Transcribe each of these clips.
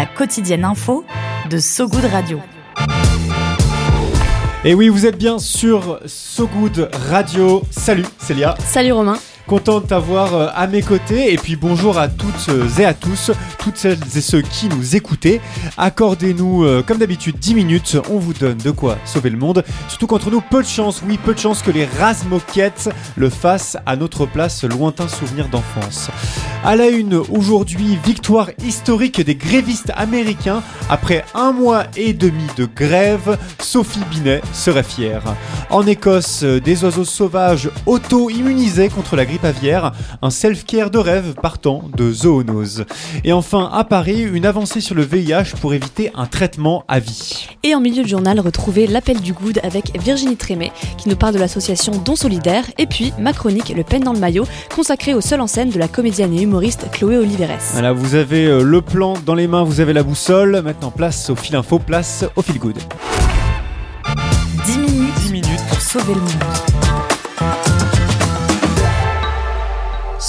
La quotidienne info de So Good Radio. Et oui, vous êtes bien sur So Good Radio. Salut, Célia. Salut Romain. Content de t'avoir euh, à mes côtés et puis bonjour à toutes euh, et à tous, toutes celles et ceux qui nous écoutez. Accordez-nous euh, comme d'habitude 10 minutes, on vous donne de quoi sauver le monde. Surtout qu'entre nous, peu de chance, oui, peu de chance que les moquettes le fassent à notre place, lointain souvenir d'enfance. À la une, aujourd'hui, victoire historique des grévistes américains. Après un mois et demi de grève, Sophie Binet serait fière. En Écosse, des oiseaux sauvages auto-immunisés contre la grippe un self-care de rêve partant de zoonose. Et enfin, à Paris, une avancée sur le VIH pour éviter un traitement à vie. Et en milieu de journal, retrouver l'appel du good avec Virginie Trémé qui nous parle de l'association Don Solidaire et puis ma chronique Le peine dans le maillot consacrée au seul en scène de la comédienne et humoriste Chloé Oliveres. Voilà, vous avez euh, le plan dans les mains, vous avez la boussole. Maintenant, place au fil info, place au fil good. 10 minutes, 10 minutes pour sauver le monde.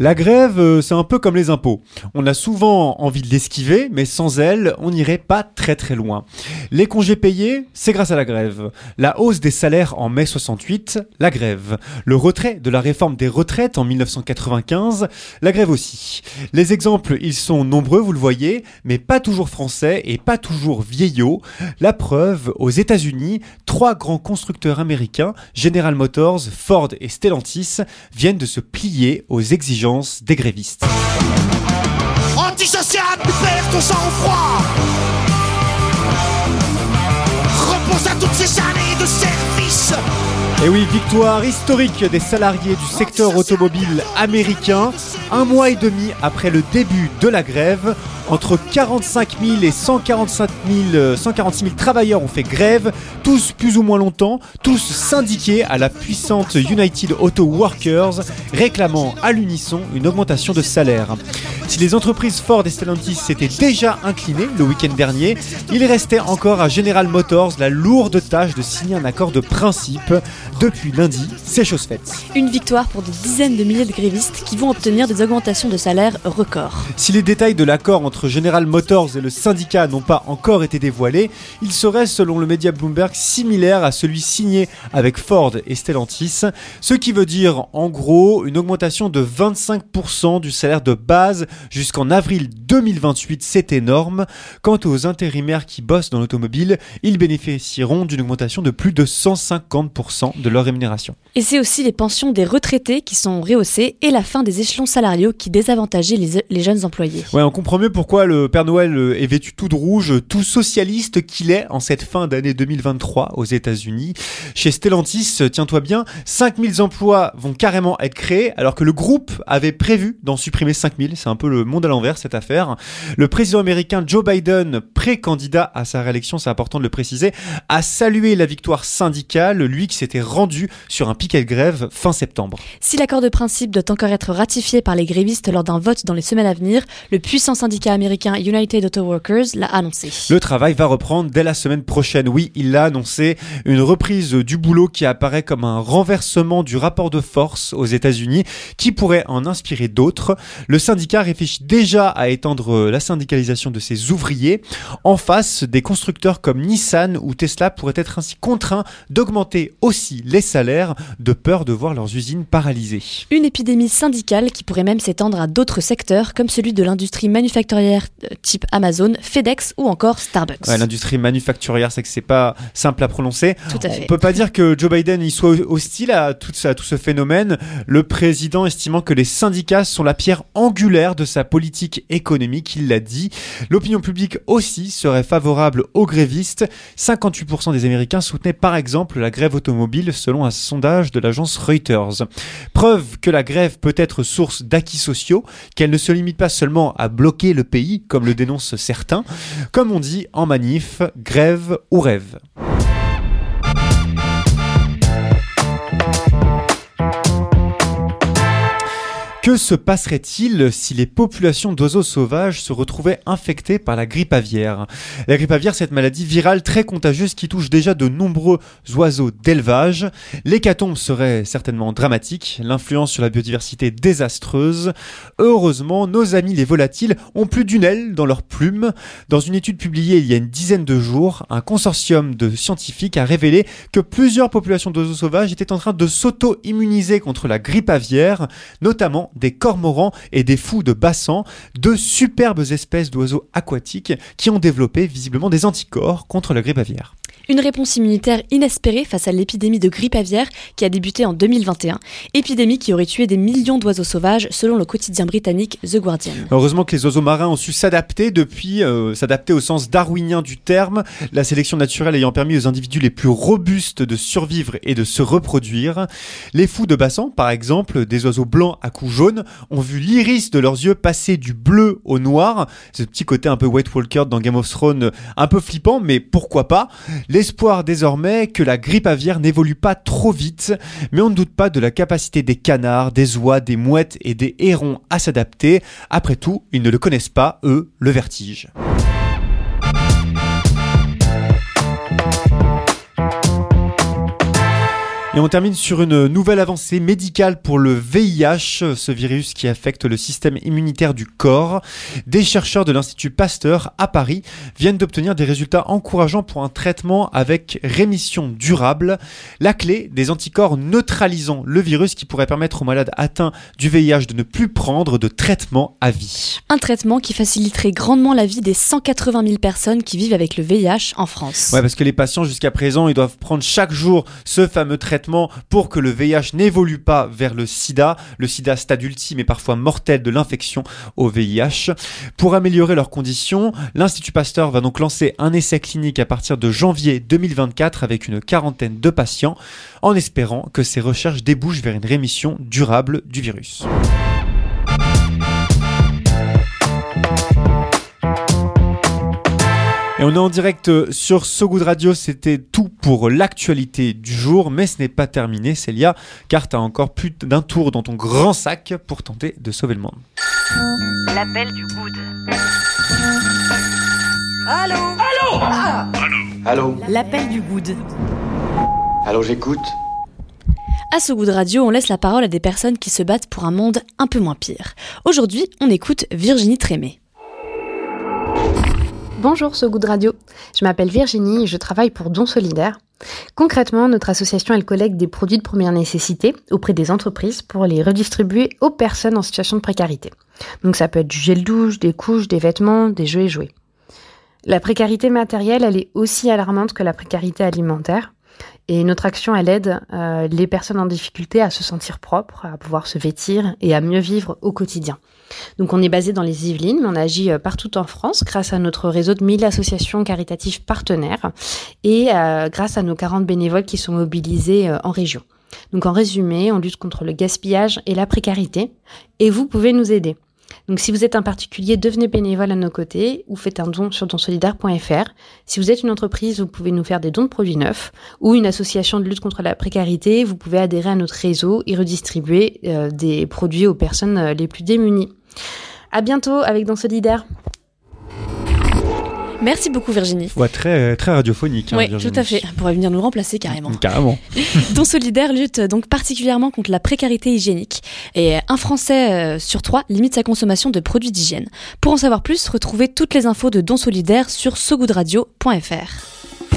la grève, euh, c'est un peu comme les impôts. On a souvent envie de l'esquiver, mais sans elle, on n'irait pas très très loin. Les congés payés, c'est grâce à la grève. La hausse des salaires en mai 68, la grève. Le retrait de la réforme des retraites en 1995, la grève aussi. Les exemples, ils sont nombreux, vous le voyez, mais pas toujours français et pas toujours vieillots. La preuve, aux États-Unis, trois grands constructeurs américains, General Motors, Ford et Stellantis, viennent de se plier aux exigences des grévistes. Antisocial, perds ton sang-froid Repose à toutes ces années de service et oui, victoire historique des salariés du secteur automobile américain. Un mois et demi après le début de la grève, entre 45 000 et 145 000, 146 000 travailleurs ont fait grève, tous plus ou moins longtemps, tous syndiqués à la puissante United Auto Workers, réclamant à l'unisson une augmentation de salaire. Si les entreprises Ford et Stellantis s'étaient déjà inclinées le week-end dernier, il restait encore à General Motors la lourde tâche de signer un accord de principe. Depuis lundi, c'est chose faite. Une victoire pour des dizaines de milliers de grévistes qui vont obtenir des augmentations de salaire records. Si les détails de l'accord entre General Motors et le syndicat n'ont pas encore été dévoilés, il serait, selon le média Bloomberg, similaire à celui signé avec Ford et Stellantis, ce qui veut dire en gros une augmentation de 25% du salaire de base jusqu'en avril 2028, c'est énorme. Quant aux intérimaires qui bossent dans l'automobile, ils bénéficieront d'une augmentation de plus de 150% de leur rémunération. Et c'est aussi les pensions des retraités qui sont rehaussées et la fin des échelons salariaux qui désavantageaient les, les jeunes employés. Ouais, on comprend mieux pourquoi le Père Noël euh, est vêtu tout de rouge, tout socialiste qu'il est en cette fin d'année 2023 aux États-Unis. Chez Stellantis, tiens-toi bien, 5000 emplois vont carrément être créés alors que le groupe avait prévu d'en supprimer 5000. C'est un peu le monde à l'envers cette affaire. Le président américain Joe Biden, pré-candidat à sa réélection, c'est important de le préciser, a salué la victoire syndicale, lui qui s'était rendu sur un piquet de grève fin septembre. Si l'accord de principe doit encore être ratifié par les grévistes lors d'un vote dans les semaines à venir, le puissant syndicat américain United Auto Workers l'a annoncé. Le travail va reprendre dès la semaine prochaine. Oui, il l'a annoncé. Une reprise du boulot qui apparaît comme un renversement du rapport de force aux États-Unis qui pourrait en inspirer d'autres. Le syndicat réfléchit déjà à étendre la syndicalisation de ses ouvriers. En face, des constructeurs comme Nissan ou Tesla pourraient être ainsi contraints d'augmenter aussi les salaires de peur de voir leurs usines paralysées. Une épidémie syndicale qui pourrait même s'étendre à d'autres secteurs comme celui de l'industrie manufacturière euh, type Amazon, FedEx ou encore Starbucks. L'industrie manufacturière, c'est que c'est pas simple à prononcer. Tout à fait. On peut pas dire que Joe Biden y soit hostile à tout, à tout ce phénomène. Le président estimant que les syndicats sont la pierre angulaire de sa politique économique, il l'a dit. L'opinion publique aussi serait favorable aux grévistes. 58% des Américains soutenaient par exemple la grève automobile selon un sondage de l'agence Reuters. Preuve que la grève peut être source d'acquis sociaux, qu'elle ne se limite pas seulement à bloquer le pays, comme le dénoncent certains. Comme on dit en manif, grève ou rêve. Que se passerait-il si les populations d'oiseaux sauvages se retrouvaient infectées par la grippe aviaire? La grippe aviaire, cette maladie virale très contagieuse qui touche déjà de nombreux oiseaux d'élevage. L'hécatombe serait certainement dramatique, l'influence sur la biodiversité désastreuse. Heureusement, nos amis les volatiles ont plus d'une aile dans leurs plumes. Dans une étude publiée il y a une dizaine de jours, un consortium de scientifiques a révélé que plusieurs populations d'oiseaux sauvages étaient en train de s'auto-immuniser contre la grippe aviaire, notamment des cormorans et des fous de bassan, deux superbes espèces d'oiseaux aquatiques qui ont développé visiblement des anticorps contre la grippe aviaire. Une réponse immunitaire inespérée face à l'épidémie de grippe aviaire qui a débuté en 2021. Épidémie qui aurait tué des millions d'oiseaux sauvages selon le quotidien britannique The Guardian. Heureusement que les oiseaux marins ont su s'adapter depuis, euh, s'adapter au sens darwinien du terme, la sélection naturelle ayant permis aux individus les plus robustes de survivre et de se reproduire. Les fous de bassan, par exemple, des oiseaux blancs à coups jaunes, ont vu l'iris de leurs yeux passer du bleu au noir. Ce petit côté un peu White Walker dans Game of Thrones, un peu flippant, mais pourquoi pas. L'espoir désormais que la grippe aviaire n'évolue pas trop vite, mais on ne doute pas de la capacité des canards, des oies, des mouettes et des hérons à s'adapter. Après tout, ils ne le connaissent pas, eux, le vertige. Et on termine sur une nouvelle avancée médicale pour le VIH, ce virus qui affecte le système immunitaire du corps. Des chercheurs de l'Institut Pasteur à Paris viennent d'obtenir des résultats encourageants pour un traitement avec rémission durable. La clé des anticorps neutralisant le virus qui pourrait permettre aux malades atteints du VIH de ne plus prendre de traitement à vie. Un traitement qui faciliterait grandement la vie des 180 000 personnes qui vivent avec le VIH en France. Ouais, parce que les patients jusqu'à présent, ils doivent prendre chaque jour ce fameux traitement pour que le VIH n'évolue pas vers le sida, le sida stade ultime et parfois mortel de l'infection au VIH. Pour améliorer leurs conditions, l'Institut Pasteur va donc lancer un essai clinique à partir de janvier 2024 avec une quarantaine de patients, en espérant que ces recherches débouchent vers une rémission durable du virus. Et on est en direct sur So Good Radio, c'était tout pour l'actualité du jour, mais ce n'est pas terminé Célia, car tu as encore plus d'un tour dans ton grand sac pour tenter de sauver le monde. L'appel du good. Allô? Allô? Ah Allô? L'appel du good. Allô, j'écoute. À So Good Radio, on laisse la parole à des personnes qui se battent pour un monde un peu moins pire. Aujourd'hui, on écoute Virginie Trémé. Bonjour So Good Radio, je m'appelle Virginie et je travaille pour Don Solidaire. Concrètement, notre association elle collecte des produits de première nécessité auprès des entreprises pour les redistribuer aux personnes en situation de précarité. Donc ça peut être du gel douche, des couches, des vêtements, des jeux et jouets. La précarité matérielle, elle est aussi alarmante que la précarité alimentaire. Et notre action, elle aide euh, les personnes en difficulté à se sentir propres, à pouvoir se vêtir et à mieux vivre au quotidien. Donc on est basé dans les Yvelines, mais on agit euh, partout en France grâce à notre réseau de 1000 associations caritatives partenaires et euh, grâce à nos 40 bénévoles qui sont mobilisés en région. Donc en résumé, on lutte contre le gaspillage et la précarité et vous pouvez nous aider. Donc si vous êtes un particulier, devenez bénévole à nos côtés ou faites un don sur donsolidaire.fr. Si vous êtes une entreprise, vous pouvez nous faire des dons de produits neufs ou une association de lutte contre la précarité, vous pouvez adhérer à notre réseau et redistribuer euh, des produits aux personnes euh, les plus démunies. À bientôt avec Don Solidaire. Merci beaucoup Virginie. Ouais, très, très radiophonique. Hein, oui, Virginie. tout à fait. Elle pourrait venir nous remplacer carrément. Carrément. Don Solidaire lutte donc particulièrement contre la précarité hygiénique. Et un Français euh, sur trois limite sa consommation de produits d'hygiène. Pour en savoir plus, retrouvez toutes les infos de Don Solidaire sur sogoodradio.fr.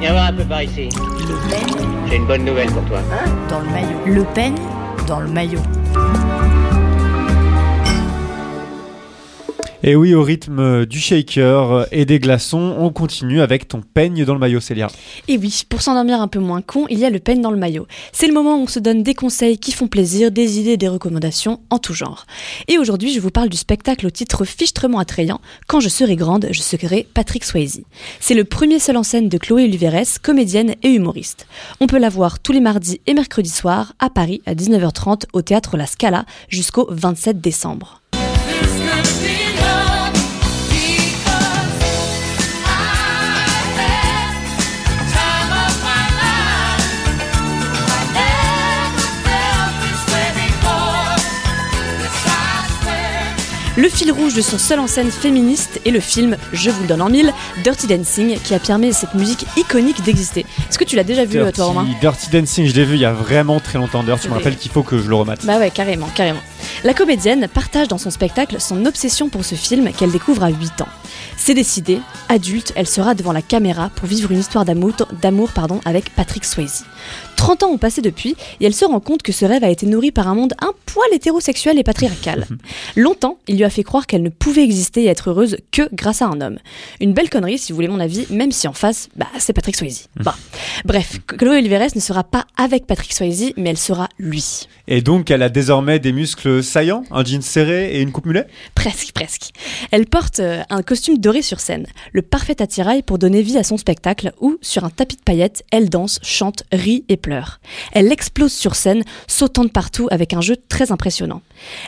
Viens voir un peu par ici. Le Pen J'ai une bonne nouvelle pour toi. dans le maillot. Le Pen dans le maillot. Et oui, au rythme du shaker et des glaçons, on continue avec ton peigne dans le maillot, Célia. Et oui, pour s'endormir un peu moins con, il y a le peigne dans le maillot. C'est le moment où on se donne des conseils qui font plaisir, des idées, des recommandations en tout genre. Et aujourd'hui, je vous parle du spectacle au titre fichtrement attrayant Quand je serai grande, je serai Patrick Swayze. C'est le premier seul en scène de Chloé Oliveres, comédienne et humoriste. On peut la voir tous les mardis et mercredis soirs à Paris à 19h30 au théâtre La Scala jusqu'au 27 décembre. Le fil rouge de son seul en scène féministe est le film, je vous le donne en mille, Dirty Dancing, qui a permis à cette musique iconique d'exister. Est-ce que tu l'as déjà vu, Dirty, toi, Romain Dirty Dancing, je l'ai vu il y a vraiment très longtemps. D'ailleurs, tu me rappelles qu'il faut que je le remate. Bah ouais, carrément, carrément. La comédienne partage dans son spectacle son obsession pour ce film qu'elle découvre à 8 ans. C'est décidé, adulte, elle sera devant la caméra pour vivre une histoire d'amour, d'amour pardon, avec Patrick Swayze. 30 ans ont passé depuis et elle se rend compte que ce rêve a été nourri par un monde un poil hétérosexuel et patriarcal. Longtemps, il lui a fait croire qu'elle ne pouvait exister et être heureuse que grâce à un homme. Une belle connerie, si vous voulez mon avis, même si en face, bah, c'est Patrick Swayze. Bah. Bref, Chloé Oliveres ne sera pas avec Patrick Swayze, mais elle sera lui. Et donc, elle a désormais des muscles saillants, un jean serré et une coupe mulet? Presque, presque. Elle porte euh, un costume doré sur scène, le parfait attirail pour donner vie à son spectacle où, sur un tapis de paillettes, elle danse, chante, rit et pleure. Elle explose sur scène, sautant de partout avec un jeu très impressionnant.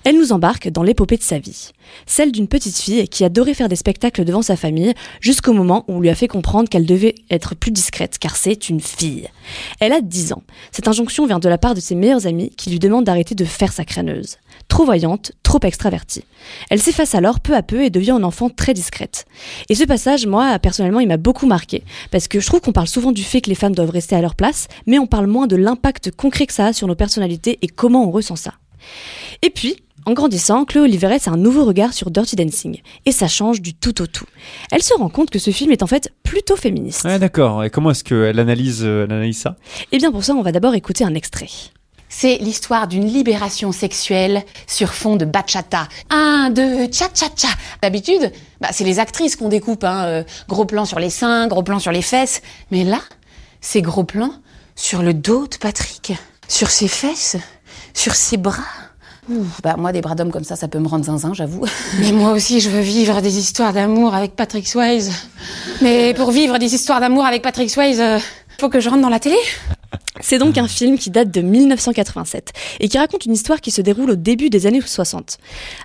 Elle nous embarque dans l'épopée de sa vie. Celle d'une petite fille qui adorait faire des spectacles devant sa famille jusqu'au moment où on lui a fait comprendre qu'elle devait être plus discrète car c'est une fille. Elle a 10 ans. Cette injonction vient de la part de ses meilleurs amis qui lui demandent d'arrêter de faire sa crâneuse. Trop voyante, trop extravertie. Elle s'efface alors peu à peu et devient un enfant très discrète. Et ce passage, moi, personnellement, il m'a beaucoup marqué. Parce que je trouve qu'on parle souvent du fait que les femmes doivent rester à leur place, mais on parle moins de l'impact concret que ça a sur nos personnalités et comment on ressent ça. Et puis, en grandissant, Chloé Oliveres a un nouveau regard sur Dirty Dancing, et ça change du tout au tout. Elle se rend compte que ce film est en fait plutôt féministe. Ouais, d'accord. Et comment est-ce qu'elle analyse, euh, elle analyse ça? Eh bien pour ça, on va d'abord écouter un extrait. C'est l'histoire d'une libération sexuelle sur fond de bachata. Un, deux, tcha-tcha-tcha. D'habitude, bah, c'est les actrices qu'on découpe. Hein. euh, gros plan sur les seins, gros plan sur les fesses. Mais là, c'est gros plan sur le dos de Patrick, sur ses fesses, sur ses bras. Bah moi des bras d'homme comme ça, ça peut me rendre zinzin, j'avoue. Mais moi aussi, je veux vivre des histoires d'amour avec Patrick Swayze. Mais pour vivre des histoires d'amour avec Patrick Swayze, euh, faut que je rentre dans la télé. C'est donc un film qui date de 1987 et qui raconte une histoire qui se déroule au début des années 60.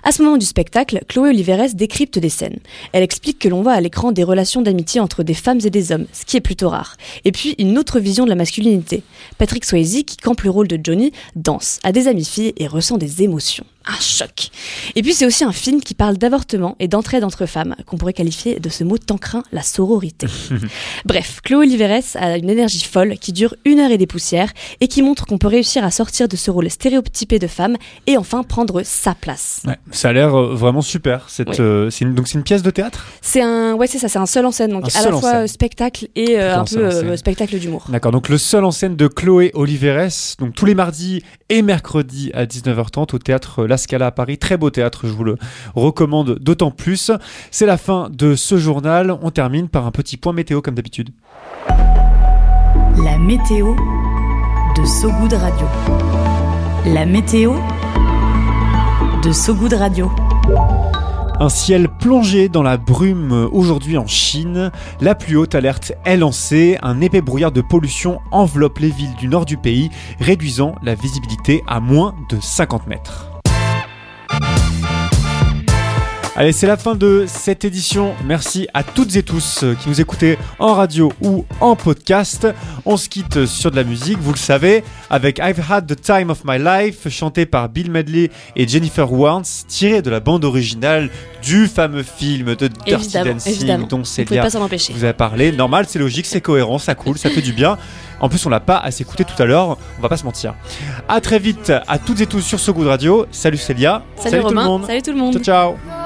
À ce moment du spectacle, Chloé Oliveres décrypte des scènes. Elle explique que l'on voit à l'écran des relations d'amitié entre des femmes et des hommes, ce qui est plutôt rare. Et puis une autre vision de la masculinité. Patrick Swayze, qui campe le rôle de Johnny, danse, a des amis filles et ressent des émotions. Un choc. Et puis c'est aussi un film qui parle d'avortement et d'entraide entre femmes, qu'on pourrait qualifier de ce mot tant craint, la sororité. Bref, Chloé Oliveres a une énergie folle qui dure une heure et des poussières et qui montre qu'on peut réussir à sortir de ce rôle stéréotypé de femme et enfin prendre sa place. Ouais, ça a l'air euh, vraiment super. Cette, Oui. euh, une- donc c'est une pièce de théâtre? C'est un, ouais c'est ça, c'est un seul en scène, donc Un à la fois euh, spectacle et euh, un peu spectacle d'humour. D'accord, donc le seul en scène de Chloé Oliveres, donc tous les mardis et mercredis à 19h30 au théâtre La Scala à Paris. Très beau théâtre, je vous le recommande d'autant plus. C'est la fin de ce journal. On termine par un petit point météo comme d'habitude. La météo de Sogoud Radio. La météo de Sogoud Radio. Un ciel plongé dans la brume aujourd'hui en Chine. La plus haute alerte est lancée. Un épais brouillard de pollution enveloppe les villes du nord du pays, réduisant la visibilité à moins de 50 mètres. Allez, c'est la fin de cette édition. Merci à toutes et tous euh, qui nous écoutez en radio ou en podcast. On se quitte sur de la musique, vous le savez, avec I've Had the Time of My Life, chanté par Bill Medley et Jennifer Warnes, tiré de la bande originale du fameux film de Dirty Dancing évidemment. dont Célia vous avez parlé. Normal, c'est logique, c'est cohérent, ça coule, ça fait du bien. En plus, on l'a pas assez écouté tout à l'heure, on va pas se mentir. À très vite à toutes et tous sur So Good Radio. Salut Célia. Salut, tout Romain, le monde. salut tout le monde. Ciao ciao.